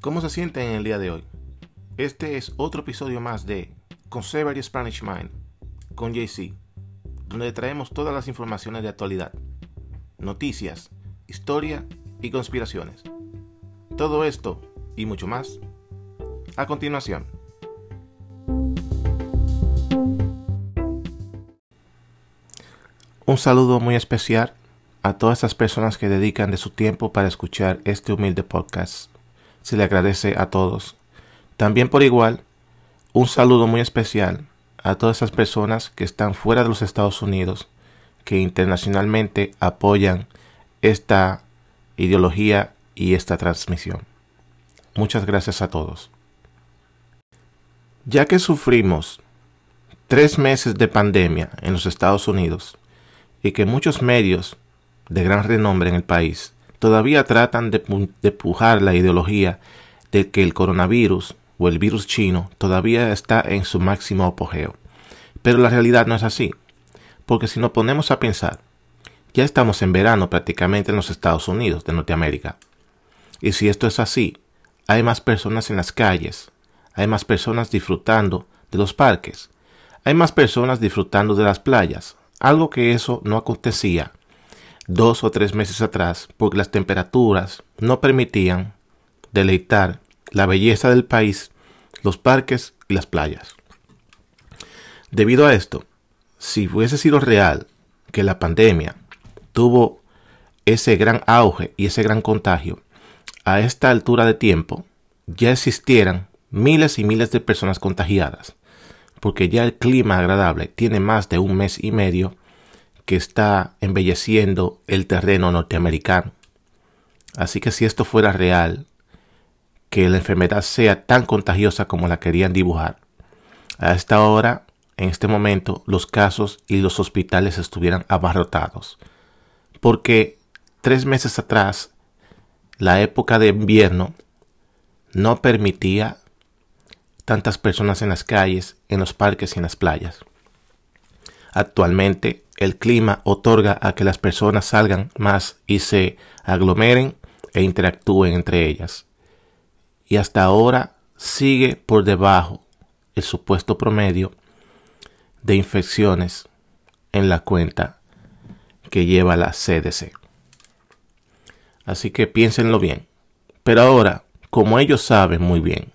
¿Cómo se sienten en el día de hoy? Este es otro episodio más de Conservative Spanish Mind con JC, donde traemos todas las informaciones de actualidad, noticias, historia y conspiraciones. Todo esto y mucho más a continuación. Un saludo muy especial a todas estas personas que dedican de su tiempo para escuchar este humilde podcast. Se le agradece a todos. También por igual, un saludo muy especial a todas esas personas que están fuera de los Estados Unidos, que internacionalmente apoyan esta ideología y esta transmisión. Muchas gracias a todos. Ya que sufrimos tres meses de pandemia en los Estados Unidos y que muchos medios de gran renombre en el país todavía tratan de, de pujar la ideología de que el coronavirus o el virus chino todavía está en su máximo apogeo. Pero la realidad no es así, porque si nos ponemos a pensar, ya estamos en verano prácticamente en los Estados Unidos de Norteamérica. Y si esto es así, hay más personas en las calles, hay más personas disfrutando de los parques, hay más personas disfrutando de las playas, algo que eso no acontecía dos o tres meses atrás porque las temperaturas no permitían deleitar la belleza del país, los parques y las playas. Debido a esto, si hubiese sido real que la pandemia tuvo ese gran auge y ese gran contagio, a esta altura de tiempo ya existieran miles y miles de personas contagiadas, porque ya el clima agradable tiene más de un mes y medio que está embelleciendo el terreno norteamericano. Así que si esto fuera real, que la enfermedad sea tan contagiosa como la querían dibujar, a esta hora, en este momento, los casos y los hospitales estuvieran abarrotados. Porque tres meses atrás, la época de invierno no permitía tantas personas en las calles, en los parques y en las playas. Actualmente el clima otorga a que las personas salgan más y se aglomeren e interactúen entre ellas. Y hasta ahora sigue por debajo el supuesto promedio de infecciones en la cuenta que lleva la CDC. Así que piénsenlo bien. Pero ahora, como ellos saben muy bien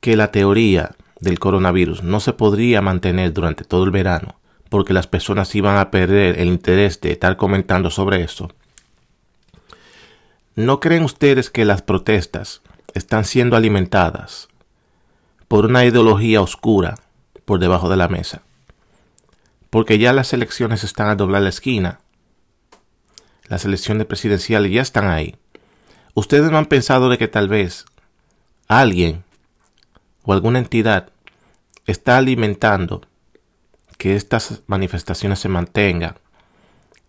que la teoría del coronavirus no se podría mantener durante todo el verano porque las personas iban a perder el interés de estar comentando sobre esto. ¿No creen ustedes que las protestas están siendo alimentadas por una ideología oscura por debajo de la mesa? Porque ya las elecciones están a doblar la esquina. Las elecciones presidenciales ya están ahí. ¿Ustedes no han pensado de que tal vez alguien o alguna entidad está alimentando que estas manifestaciones se mantengan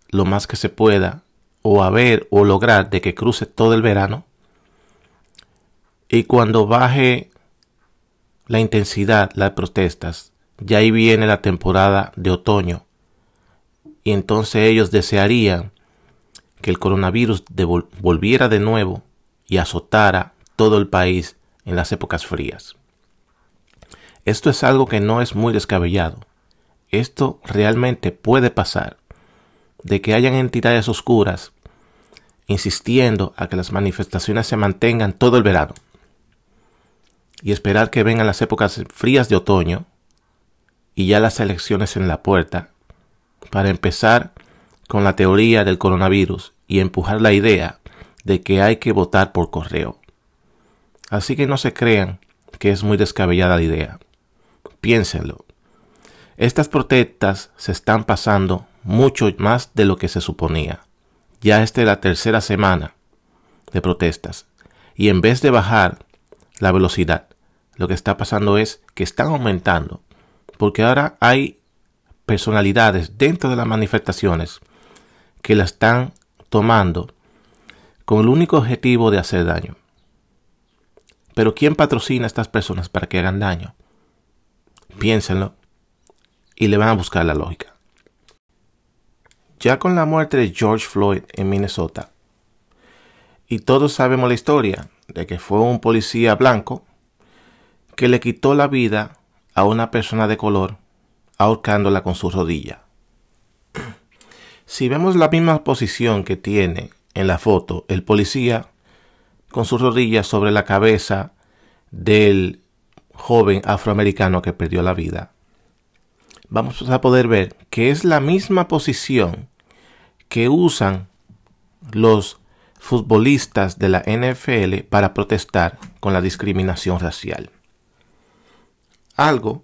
lo más que se pueda o a ver o lograr de que cruce todo el verano y cuando baje la intensidad, las protestas, ya ahí viene la temporada de otoño y entonces ellos desearían que el coronavirus volviera de nuevo y azotara todo el país en las épocas frías. Esto es algo que no es muy descabellado. Esto realmente puede pasar, de que hayan entidades oscuras insistiendo a que las manifestaciones se mantengan todo el verano y esperar que vengan las épocas frías de otoño y ya las elecciones en la puerta para empezar con la teoría del coronavirus y empujar la idea de que hay que votar por correo. Así que no se crean que es muy descabellada la idea. Piénsenlo. Estas protestas se están pasando mucho más de lo que se suponía. Ya esta es la tercera semana de protestas. Y en vez de bajar la velocidad, lo que está pasando es que están aumentando. Porque ahora hay personalidades dentro de las manifestaciones que la están tomando con el único objetivo de hacer daño. Pero ¿quién patrocina a estas personas para que hagan daño? Piénsenlo y le van a buscar la lógica. Ya con la muerte de George Floyd en Minnesota, y todos sabemos la historia de que fue un policía blanco que le quitó la vida a una persona de color ahorcándola con su rodilla. Si vemos la misma posición que tiene en la foto el policía con su rodilla sobre la cabeza del joven afroamericano que perdió la vida, vamos a poder ver que es la misma posición que usan los futbolistas de la NFL para protestar con la discriminación racial. Algo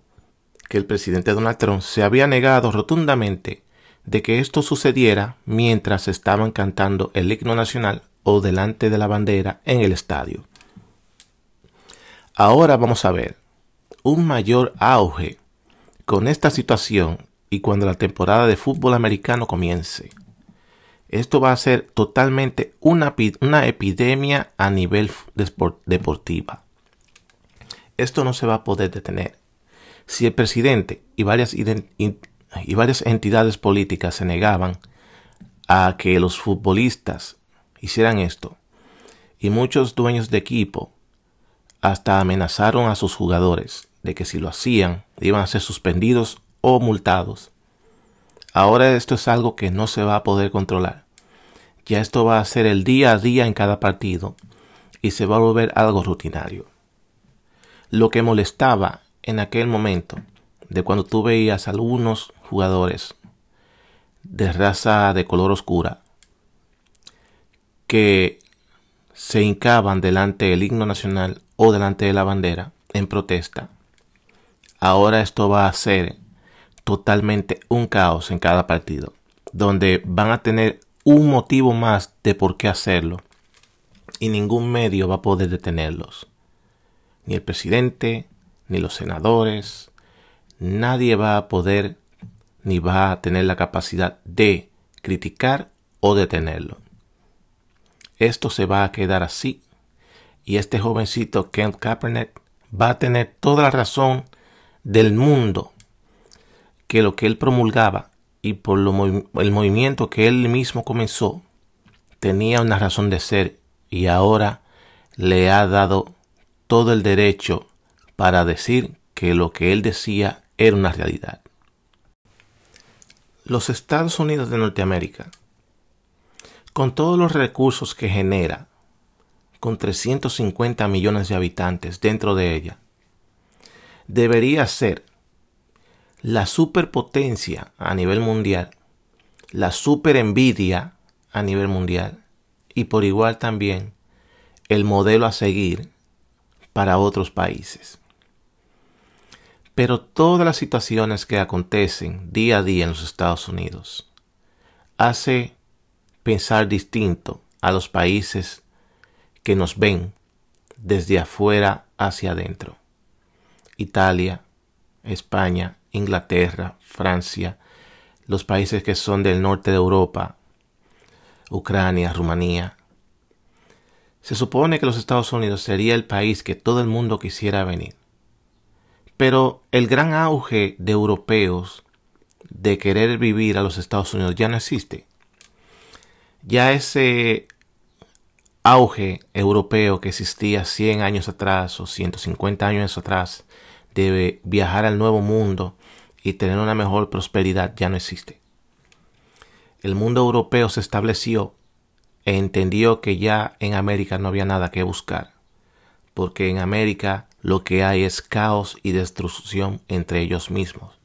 que el presidente Donald Trump se había negado rotundamente de que esto sucediera mientras estaban cantando el himno nacional o delante de la bandera en el estadio. Ahora vamos a ver un mayor auge con esta situación y cuando la temporada de fútbol americano comience. Esto va a ser totalmente una, una epidemia a nivel deportiva. Esto no se va a poder detener. Si el presidente y varias, y varias entidades políticas se negaban a que los futbolistas hicieran esto, y muchos dueños de equipo hasta amenazaron a sus jugadores de que si lo hacían iban a ser suspendidos o multados. Ahora esto es algo que no se va a poder controlar. Ya esto va a ser el día a día en cada partido y se va a volver algo rutinario. Lo que molestaba en aquel momento de cuando tú veías a algunos jugadores de raza de color oscura que se hincaban delante del himno nacional o delante de la bandera en protesta Ahora esto va a ser totalmente un caos en cada partido, donde van a tener un motivo más de por qué hacerlo y ningún medio va a poder detenerlos. Ni el presidente, ni los senadores, nadie va a poder ni va a tener la capacidad de criticar o detenerlo. Esto se va a quedar así y este jovencito Kent Kaepernick va a tener toda la razón del mundo que lo que él promulgaba y por el movimiento que él mismo comenzó tenía una razón de ser y ahora le ha dado todo el derecho para decir que lo que él decía era una realidad. Los Estados Unidos de Norteamérica, con todos los recursos que genera, con 350 millones de habitantes dentro de ella, debería ser la superpotencia a nivel mundial, la super envidia a nivel mundial y por igual también el modelo a seguir para otros países. Pero todas las situaciones que acontecen día a día en los Estados Unidos hace pensar distinto a los países que nos ven desde afuera hacia adentro. Italia, España, Inglaterra, Francia, los países que son del norte de Europa, Ucrania, Rumanía. Se supone que los Estados Unidos sería el país que todo el mundo quisiera venir. Pero el gran auge de europeos de querer vivir a los Estados Unidos ya no existe. Ya ese auge europeo que existía 100 años atrás o 150 años atrás de viajar al nuevo mundo y tener una mejor prosperidad ya no existe. El mundo europeo se estableció e entendió que ya en América no había nada que buscar, porque en América lo que hay es caos y destrucción entre ellos mismos.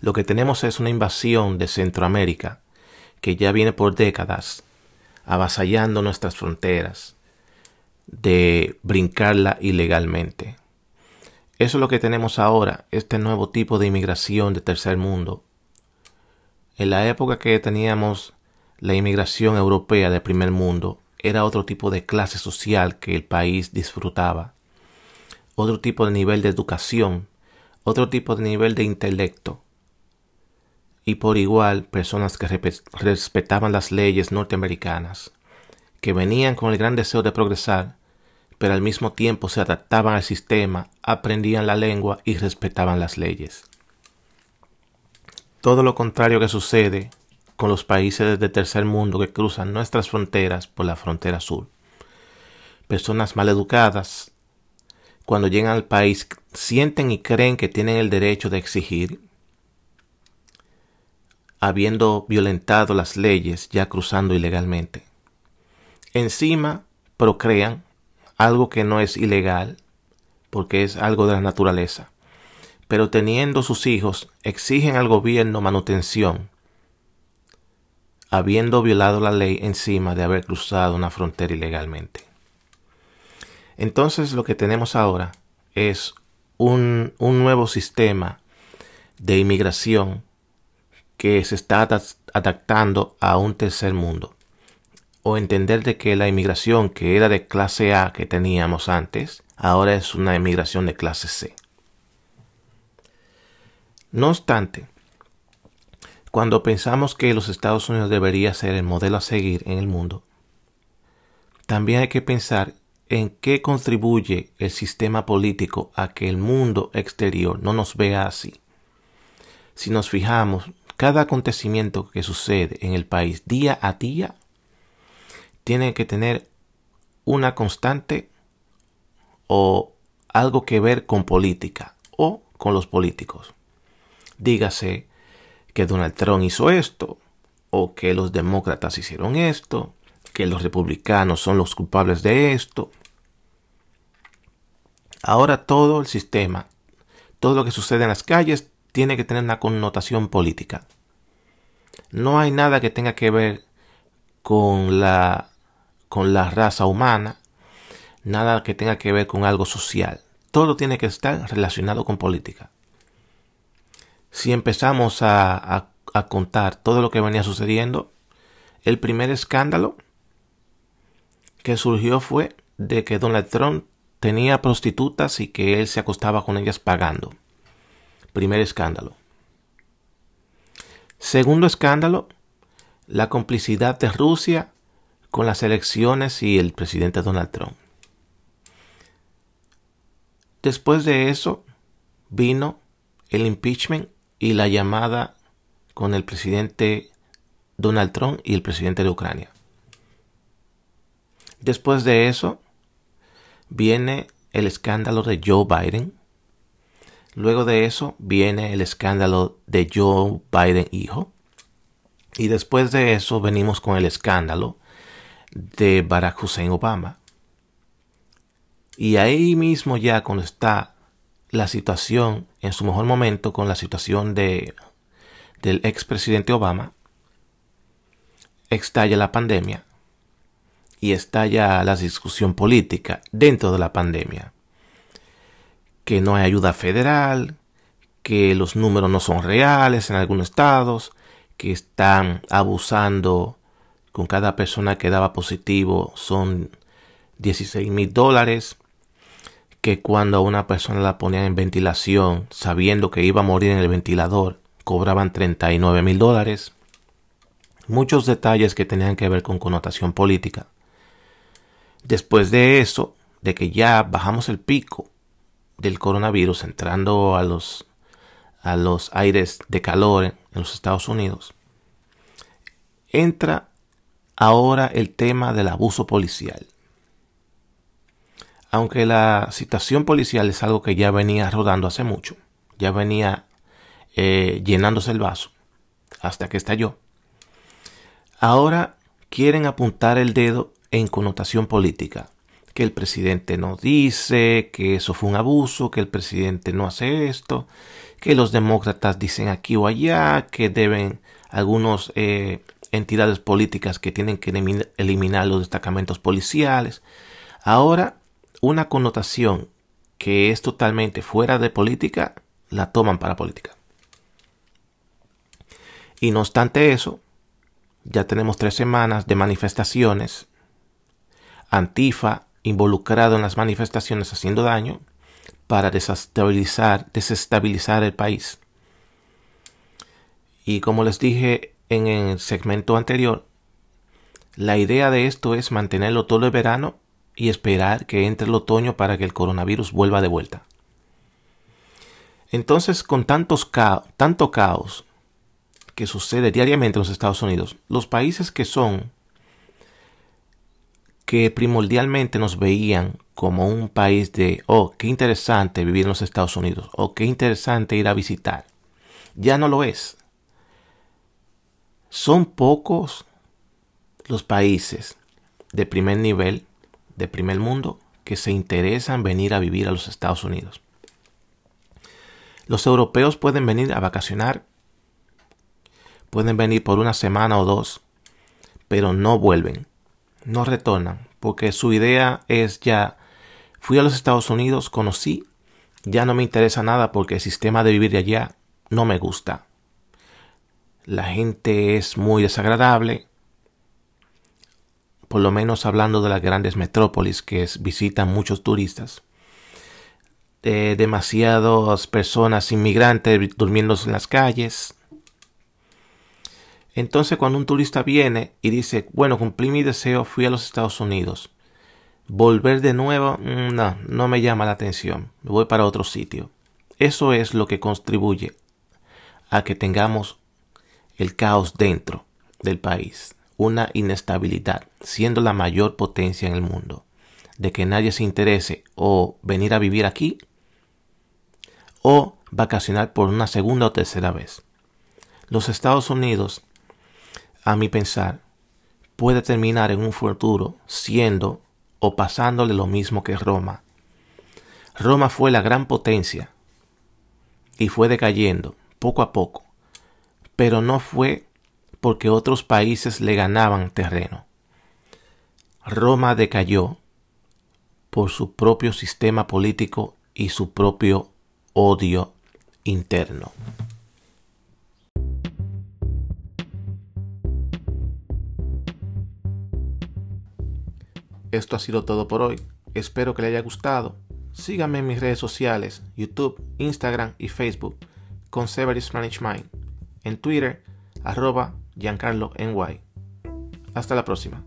Lo que tenemos es una invasión de Centroamérica que ya viene por décadas avasallando nuestras fronteras, de brincarla ilegalmente. Eso es lo que tenemos ahora, este nuevo tipo de inmigración de tercer mundo. En la época que teníamos la inmigración europea de primer mundo, era otro tipo de clase social que el país disfrutaba, otro tipo de nivel de educación, otro tipo de nivel de intelecto, y por igual personas que respetaban las leyes norteamericanas, que venían con el gran deseo de progresar, pero al mismo tiempo se adaptaban al sistema, aprendían la lengua y respetaban las leyes. Todo lo contrario que sucede con los países del tercer mundo que cruzan nuestras fronteras por la frontera sur. personas maleducadas, cuando llegan al país, sienten y creen que tienen el derecho de exigir, habiendo violentado las leyes, ya cruzando ilegalmente. Encima, procrean algo que no es ilegal, porque es algo de la naturaleza. Pero teniendo sus hijos, exigen al gobierno manutención, habiendo violado la ley encima de haber cruzado una frontera ilegalmente. Entonces lo que tenemos ahora es un, un nuevo sistema de inmigración que se está adaptando a un tercer mundo. O entender de que la inmigración que era de clase A que teníamos antes, ahora es una inmigración de clase C. No obstante, cuando pensamos que los Estados Unidos debería ser el modelo a seguir en el mundo, también hay que pensar en qué contribuye el sistema político a que el mundo exterior no nos vea así. Si nos fijamos, cada acontecimiento que sucede en el país día a día tiene que tener una constante o algo que ver con política o con los políticos. Dígase que Donald Trump hizo esto, o que los demócratas hicieron esto, que los republicanos son los culpables de esto. Ahora todo el sistema, todo lo que sucede en las calles tiene que tener una connotación política. No hay nada que tenga que ver con la, con la raza humana, nada que tenga que ver con algo social. Todo tiene que estar relacionado con política. Si empezamos a, a contar todo lo que venía sucediendo, el primer escándalo que surgió fue de que Donald Trump tenía prostitutas y que él se acostaba con ellas pagando. Primer escándalo. Segundo escándalo, la complicidad de Rusia con las elecciones y el presidente Donald Trump. Después de eso vino el impeachment y la llamada con el presidente Donald Trump y el presidente de Ucrania. Después de eso viene el escándalo de Joe Biden Luego de eso viene el escándalo de Joe Biden hijo. Y después de eso venimos con el escándalo de Barack Hussein Obama. Y ahí mismo ya cuando está la situación en su mejor momento con la situación de del expresidente Obama, estalla la pandemia y estalla la discusión política dentro de la pandemia que no hay ayuda federal, que los números no son reales en algunos estados, que están abusando con cada persona que daba positivo son 16 mil dólares, que cuando una persona la ponían en ventilación sabiendo que iba a morir en el ventilador cobraban 39 mil dólares. Muchos detalles que tenían que ver con connotación política. Después de eso, de que ya bajamos el pico del coronavirus entrando a los, a los aires de calor en los Estados Unidos, entra ahora el tema del abuso policial. Aunque la situación policial es algo que ya venía rodando hace mucho, ya venía eh, llenándose el vaso hasta que estalló. Ahora quieren apuntar el dedo en connotación política que el presidente no dice, que eso fue un abuso, que el presidente no hace esto, que los demócratas dicen aquí o allá, que deben algunas eh, entidades políticas que tienen que eliminar los destacamentos policiales. Ahora, una connotación que es totalmente fuera de política, la toman para política. Y no obstante eso, ya tenemos tres semanas de manifestaciones. Antifa involucrado en las manifestaciones haciendo daño para desestabilizar, desestabilizar el país. Y como les dije en el segmento anterior, la idea de esto es mantenerlo todo el verano y esperar que entre el otoño para que el coronavirus vuelva de vuelta. Entonces, con tantos tanto caos que sucede diariamente en los Estados Unidos, los países que son que primordialmente nos veían como un país de, oh, qué interesante vivir en los Estados Unidos, o oh, qué interesante ir a visitar. Ya no lo es. Son pocos los países de primer nivel, de primer mundo, que se interesan venir a vivir a los Estados Unidos. Los europeos pueden venir a vacacionar, pueden venir por una semana o dos, pero no vuelven, no retornan, porque su idea es ya, fui a los Estados Unidos, conocí, ya no me interesa nada porque el sistema de vivir allá no me gusta. La gente es muy desagradable, por lo menos hablando de las grandes metrópolis que visitan muchos turistas. demasiadas personas inmigrantes durmiendo en las calles. Entonces cuando un turista viene y dice, bueno, cumplí mi deseo, fui a los Estados Unidos. Volver de nuevo, mm, no, no me llama la atención. Me voy para otro sitio. Eso es lo que contribuye a que tengamos el caos dentro del país una inestabilidad, siendo la mayor potencia en el mundo, de que nadie se interese o venir a vivir aquí o vacacionar por una segunda o tercera vez. Los Estados Unidos, a mi pensar, puede terminar en un futuro siendo o pasándole lo mismo que Roma. Roma fue la gran potencia y fue decayendo poco a poco, pero no fue porque otros países le ganaban terreno. Roma decayó por su propio sistema político y su propio odio interno. Esto ha sido todo por hoy. Espero que le haya gustado. Síganme en mis redes sociales, YouTube, Instagram y Facebook, con Severus Mind. En Twitter, arroba Giancarlo NY. Hasta la próxima.